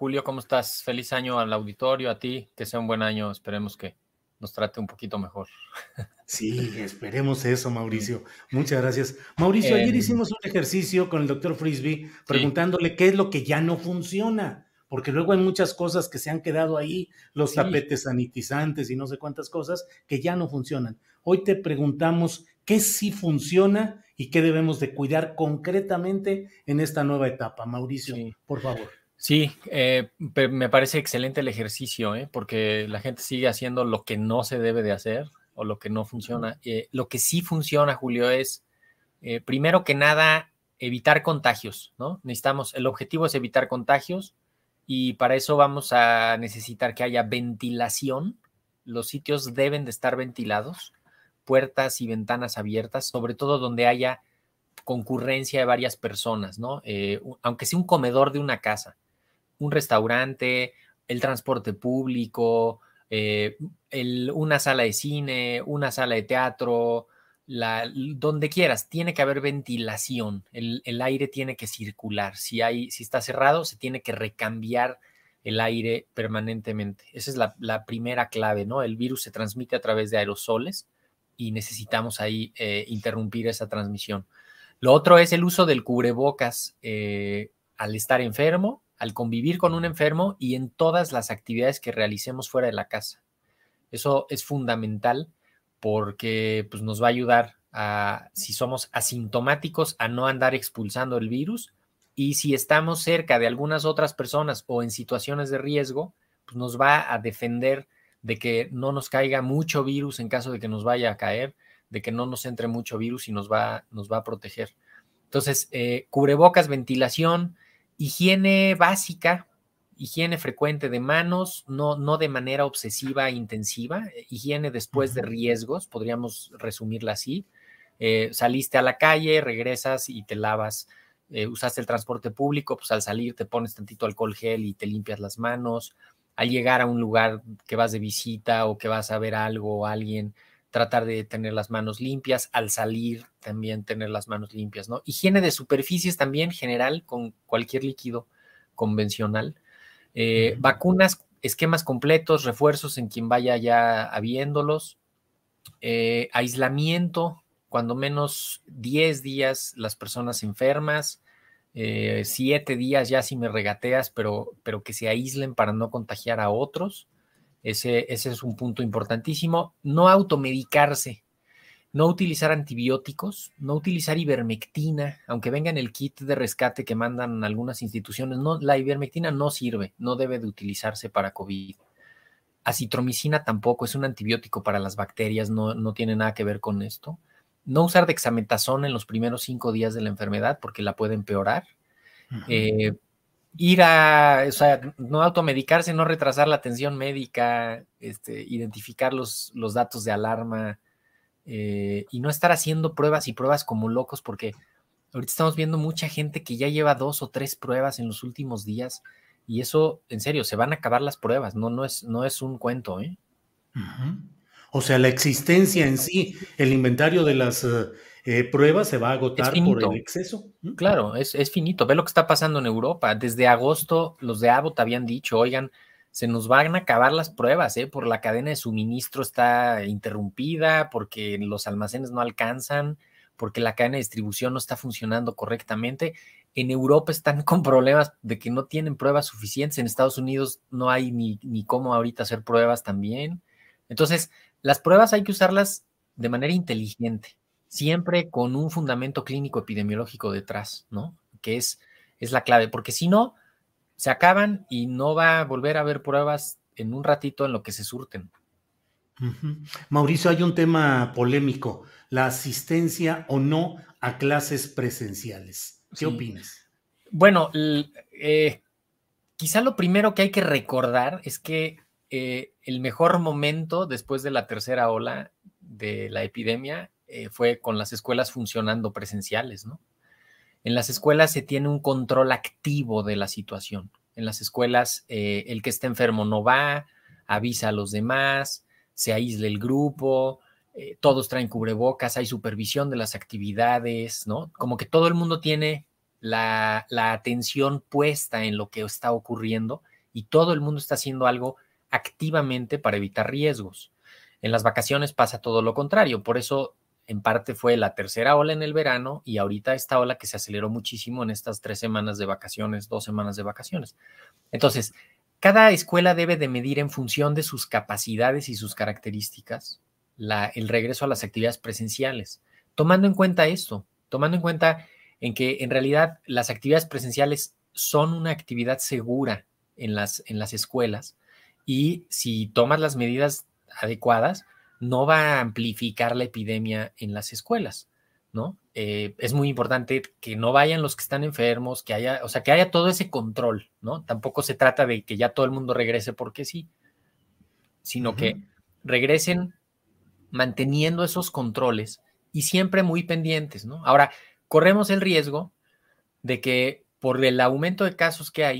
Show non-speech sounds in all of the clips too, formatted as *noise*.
Julio, ¿cómo estás? Feliz año al auditorio, a ti, que sea un buen año. Esperemos que nos trate un poquito mejor. *laughs* Sí, esperemos eso, Mauricio. Muchas gracias. Mauricio, ayer Em, hicimos un ejercicio con el doctor Frisby preguntándole qué es lo que ya no funciona, porque luego hay muchas cosas que se han quedado ahí, los Sí. tapetes sanitizantes y no sé cuántas cosas que ya no funcionan. Hoy te preguntamos qué sí funciona y qué debemos de cuidar concretamente en esta nueva etapa. Mauricio, por favor. Sí, eh, me parece excelente el ejercicio, ¿eh? porque la gente sigue haciendo lo que no se debe de hacer o lo que no funciona. Eh, lo que sí funciona, Julio, es eh, primero que nada evitar contagios, ¿no? Necesitamos, el objetivo es evitar contagios y para eso vamos a necesitar que haya ventilación. Los sitios deben de estar ventilados, puertas y ventanas abiertas, sobre todo donde haya concurrencia de varias personas, ¿no? Eh, aunque sea un comedor de una casa, un restaurante, el transporte público, eh, una sala de cine, una sala de teatro, donde quieras, tiene que haber ventilación, el, aire tiene que circular. Si, está cerrado, se tiene que recambiar el aire permanentemente. Esa es la, la primera clave, ¿no? El virus se transmite a través de aerosoles y necesitamos ahí eh, interrumpir esa transmisión. Lo otro es el uso del cubrebocas eh, al estar enfermo, al convivir con un enfermo y en todas las actividades que realicemos fuera de la casa. Eso es fundamental porque pues, nos va a ayudar a, si somos asintomáticos, a no andar expulsando el virus y si estamos cerca de algunas otras personas o en situaciones de riesgo, pues nos va a defender de que no nos caiga mucho virus en caso de que nos vaya a caer, de que no nos entre mucho virus y nos va, nos va a proteger. Entonces, eh, cubrebocas, ventilación, higiene básica, higiene frecuente de manos, no, no de manera obsesiva e intensiva, eh, higiene después de riesgos, podríamos resumirla así. Eh, saliste a la calle, regresas y te lavas, eh, usaste el transporte público, pues al salir te pones tantito alcohol gel y te limpias las manos. Al llegar a un lugar que vas de visita o que vas a ver algo o alguien, tratar de tener las manos limpias, al salir también tener las manos limpias, ¿no? Higiene de superficies también general con cualquier líquido convencional. Eh, vacunas, esquemas completos, refuerzos en quien vaya ya habiéndolos. Eh, aislamiento, cuando menos 10 días las personas enfermas, eh, 7 días ya si me regateas, pero, pero que se aíslen para no contagiar a otros. Ese, ese es un punto importantísimo. No automedicarse, no utilizar antibióticos, no utilizar ivermectina, aunque venga en el kit de rescate que mandan algunas instituciones, no, la ivermectina no sirve, no debe de utilizarse para COVID. Acitromicina tampoco es un antibiótico para las bacterias, no, no tiene nada que ver con esto. No usar dexametasona en los primeros cinco días de la enfermedad porque la puede empeorar. Eh, ir a, o sea, no automedicarse, no retrasar la atención médica, este, identificar los, los datos de alarma eh, y no estar haciendo pruebas y pruebas como locos, porque ahorita estamos viendo mucha gente que ya lleva dos o tres pruebas en los últimos días y eso, en serio, se van a acabar las pruebas, no, no, es, no es un cuento, ¿eh? O sea, la existencia en sí, el inventario de las eh, eh, pruebas se va a agotar por el exceso. Claro, es, es, finito. Ve lo que está pasando en Europa. Desde agosto, los de Abbott habían dicho, oigan, se nos van a acabar las pruebas, ¿eh? por la cadena de suministro está interrumpida, porque los almacenes no alcanzan, porque la cadena de distribución no está funcionando correctamente. En Europa están *laughs* con problemas de que no tienen pruebas suficientes. En Estados Unidos no hay ni, ni cómo ahorita hacer pruebas también. Entonces, las pruebas hay que usarlas de manera inteligente, siempre con un fundamento clínico epidemiológico detrás, ¿no? Que es, es la clave, porque si no, se acaban y no va a volver a haber pruebas en un ratito en lo que se surten. Mauricio, hay un tema polémico, la asistencia o no a clases presenciales. ¿Qué opinas? Bueno, eh, quizá lo primero que hay que recordar es que eh, el mejor momento después de la tercera ola de la epidemia eh, fue con las escuelas funcionando presenciales, ¿no? En las escuelas se tiene un control activo de la situación. En las escuelas, eh, el que está enfermo no va, avisa a los demás, se aísla el grupo, eh, todos traen cubrebocas, hay supervisión de las actividades, ¿no? Como que todo el mundo tiene la, la atención puesta en lo que está ocurriendo y todo el mundo está haciendo algo activamente para evitar riesgos. En las vacaciones pasa todo lo contrario, por eso en parte fue la tercera ola en el verano y ahorita esta ola que se aceleró muchísimo en estas tres semanas de vacaciones, dos semanas de vacaciones. Entonces, cada escuela debe de medir en función de sus capacidades y sus características el regreso a las actividades presenciales, tomando en cuenta esto, tomando en cuenta en que en realidad las actividades presenciales son una actividad segura en las, en las escuelas y si tomas las medidas adecuadas, no va a amplificar la epidemia en las escuelas, ¿no? Eh, es muy importante que no vayan los que están enfermos, que haya, o sea, que haya todo ese control, ¿no? Tampoco se trata de que ya todo el mundo regrese porque sí, sino que regresen manteniendo esos controles y siempre muy pendientes, ¿no? Ahora, corremos el riesgo de que por el aumento de casos que hay,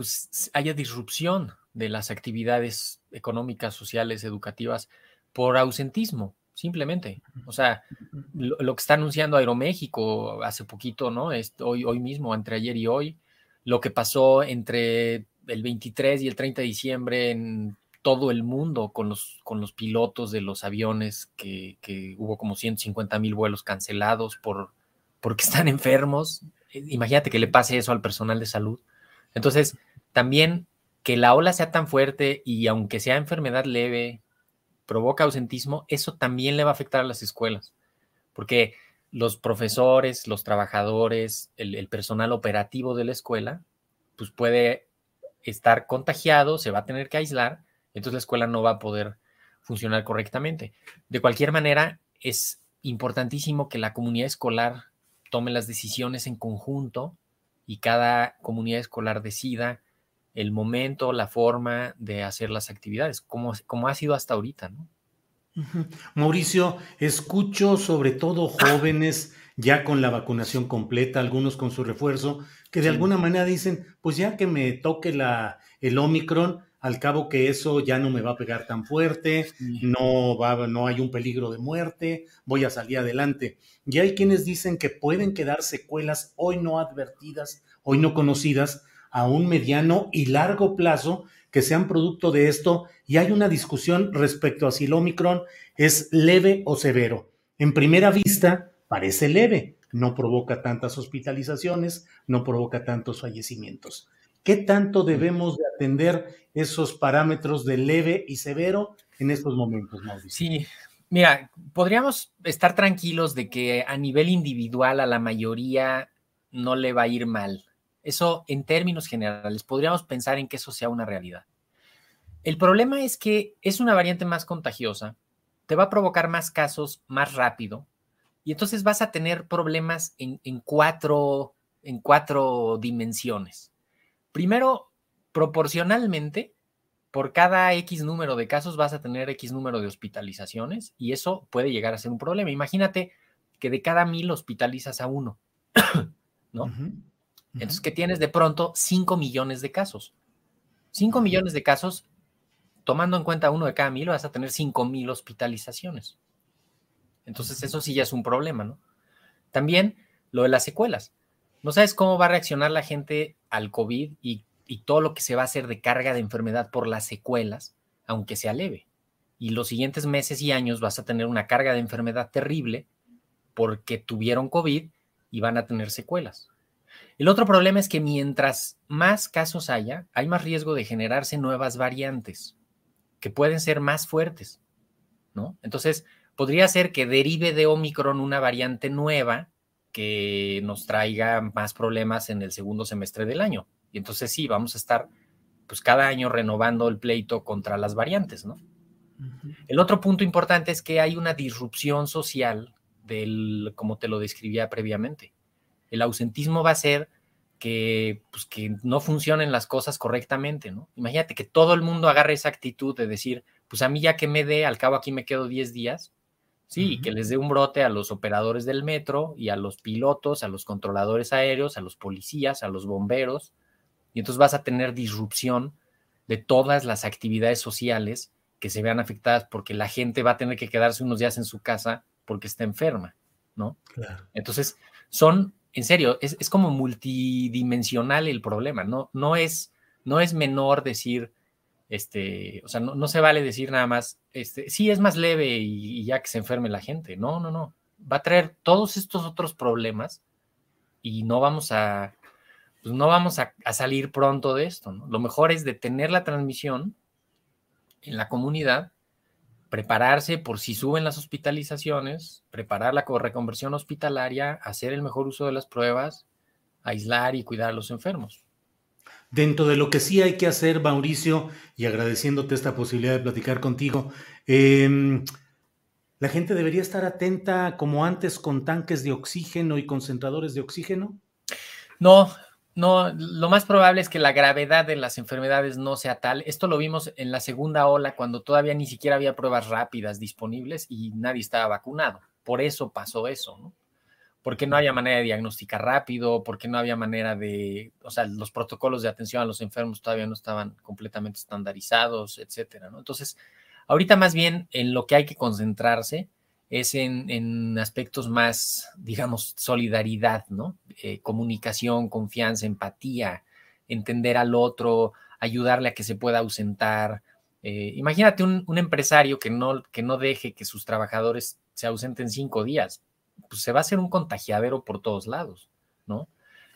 Pues haya disrupción de las actividades económicas, sociales, educativas por ausentismo, simplemente. O sea, lo, lo que está anunciando Aeroméxico hace poquito, ¿no? hoy, hoy mismo, entre ayer y hoy, lo que pasó entre el 23 y el 30 de diciembre en todo el mundo con los, con los pilotos de los aviones, que, hubo como 150 mil vuelos cancelados por, porque *laughs* están enfermos. Imagínate que le pase eso al personal de salud. Entonces, también que la ola sea tan fuerte y aunque sea enfermedad leve, provoca ausentismo, eso también le va a afectar a las escuelas, porque los profesores, los trabajadores, el, el personal operativo de la escuela, pues puede estar contagiado, se va a tener que aislar entonces la escuela no va a poder funcionar correctamente. De cualquier manera, es importantísimo que la comunidad escolar tome las decisiones en conjunto y cada comunidad escolar decida el momento, la forma de hacer las actividades, como, como ha sido hasta ahorita, ¿no? Mauricio, escucho sobre todo jóvenes ya con la vacunación completa, algunos con su refuerzo, que de alguna manera dicen, pues ya que me toque la, el Omicron, al cabo que eso ya no me va a pegar tan fuerte, no, va, no hay un peligro de muerte, voy a salir adelante. Y hay quienes dicen que pueden quedar secuelas hoy no advertidas, hoy no conocidas, a un mediano y largo plazo que sean producto de esto y hay una discusión respecto a si el Omicron es leve o severo. En primera vista, parece leve, no provoca tantas hospitalizaciones, no provoca tantos fallecimientos. ¿Qué tanto debemos de atender esos parámetros de leve y severo en estos momentos, Mauricio? Sí, mira, podríamos estar tranquilos de que a nivel individual a la mayoría no le va a ir mal. Eso en términos generales, podríamos pensar en que eso sea una realidad. El problema es que es una variante más contagiosa, te va a provocar más casos más rápido y entonces vas a tener problemas en, cuatro, en cuatro dimensiones. Primero, proporcionalmente, por cada X número de casos vas a tener X número de hospitalizaciones y eso puede llegar a ser un problema. Imagínate que de cada mil hospitalizas a uno, *coughs* ¿no? Entonces, que tienes de pronto 5 millones de casos. 5 millones de casos, tomando en cuenta uno de cada mil, vas a tener 5 mil hospitalizaciones. Entonces, eso sí ya es un problema, ¿no? También lo de las secuelas. No sabes cómo va a reaccionar la gente al COVID y, todo lo que se va a hacer de carga de enfermedad por las secuelas, aunque sea leve. Y los siguientes meses y años vas a tener una carga de enfermedad terrible porque tuvieron COVID y van a tener secuelas. El otro problema es que mientras más casos haya, hay más riesgo de generarse nuevas variantes que pueden ser más fuertes, ¿no? Entonces, podría ser que derive de Omicron una variante nueva que nos traiga más problemas en el segundo semestre del año. Y entonces sí, vamos a estar pues cada año renovando el pleito contra las variantes, ¿no? El otro punto importante es que hay una disrupción social del, como te lo describía previamente el ausentismo va a ser que, pues, que no funcionen las cosas correctamente, ¿no? Imagínate que todo el mundo agarre esa actitud de decir, pues a mí ya que me dé, al cabo aquí me quedo 10 días, sí, que les dé un brote a los operadores del metro y a los pilotos, a los controladores aéreos, a los policías, a los bomberos, y entonces vas a tener disrupción de todas las actividades sociales que se vean afectadas porque la gente va a tener que quedarse unos días en su casa porque está enferma, ¿no? Claro. Entonces, son en serio, es, como multidimensional el problema, ¿no? No es, no es menor decir, este, o sea, no, se vale decir nada más, este, sí es más leve y, ya que se enferme la gente. No, no, no. Va a traer todos estos otros problemas y no vamos a, pues no vamos a, a salir pronto de esto, ¿no? Lo mejor es detener la transmisión en la comunidad prepararse por si suben las hospitalizaciones, preparar la reconversión hospitalaria, hacer el mejor uso de las pruebas, aislar y cuidar a los enfermos. Dentro de lo que sí hay que hacer, Mauricio, y agradeciéndote esta posibilidad de platicar contigo, em, ¿la gente debería estar atenta como antes con tanques de oxígeno y concentradores de oxígeno? No, no, lo más probable es que la gravedad de las enfermedades no sea tal. Esto lo vimos en la segunda ola cuando todavía ni siquiera había pruebas rápidas disponibles y nadie estaba vacunado. Por eso pasó eso, ¿no? Porque no había manera de diagnosticar rápido, porque no había manera de, o sea, los protocolos de atención a los enfermos todavía no estaban completamente estandarizados, etcétera, ¿no? Entonces, ahorita más bien en lo que hay que concentrarse es en, aspectos más, digamos, solidaridad, ¿no? Eh, comunicación, confianza, empatía, entender al otro, ayudarle a que se pueda ausentar. Eh, imagínate un, empresario que no, que no deje que sus trabajadores se ausenten cinco días, pues se va a hacer un contagiadero por todos lados, ¿no?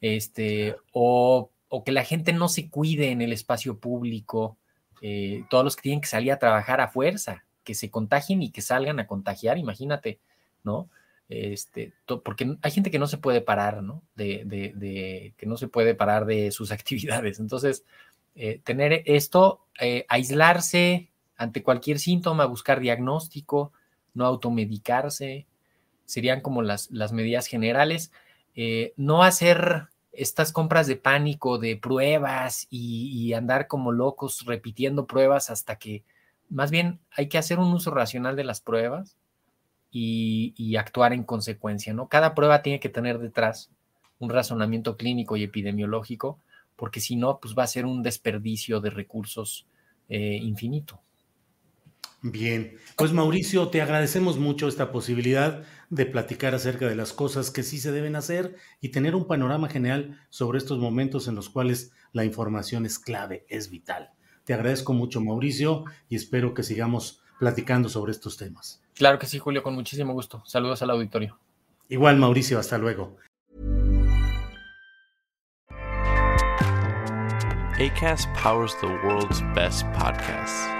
Este, o, que la gente no se cuide en el espacio público, eh, todos los que tienen que salir a trabajar a fuerza, que se contagien y que salgan a contagiar, imagínate, ¿no? Este, porque hay gente que no se puede parar, ¿no? De, de, que no se puede parar de sus *laughs* actividades. Entonces, eh, tener esto, eh, aislarse ante cualquier síntoma, buscar diagnóstico, no automedicarse, serían como las, las medidas generales. Eh, no hacer estas compras de pánico, de pruebas y andar como locos repitiendo pruebas hasta que más bien hay que hacer un uso racional de las pruebas y, actuar en consecuencia, ¿no? Cada prueba tiene que tener detrás un razonamiento clínico y epidemiológico, porque si no, pues va a ser un desperdicio de recursos eh, infinito. Bien, pues Mauricio, te agradecemos mucho esta posibilidad de platicar acerca de las cosas que sí se deben hacer y tener un panorama general sobre estos momentos en los cuales la información es clave, es vital. Te agradezco mucho, Mauricio, y espero que sigamos platicando sobre estos temas. Claro que sí, Julio, con muchísimo gusto. Saludos al auditorio. Igual, Mauricio, hasta luego. ACAST powers the world's best podcasts.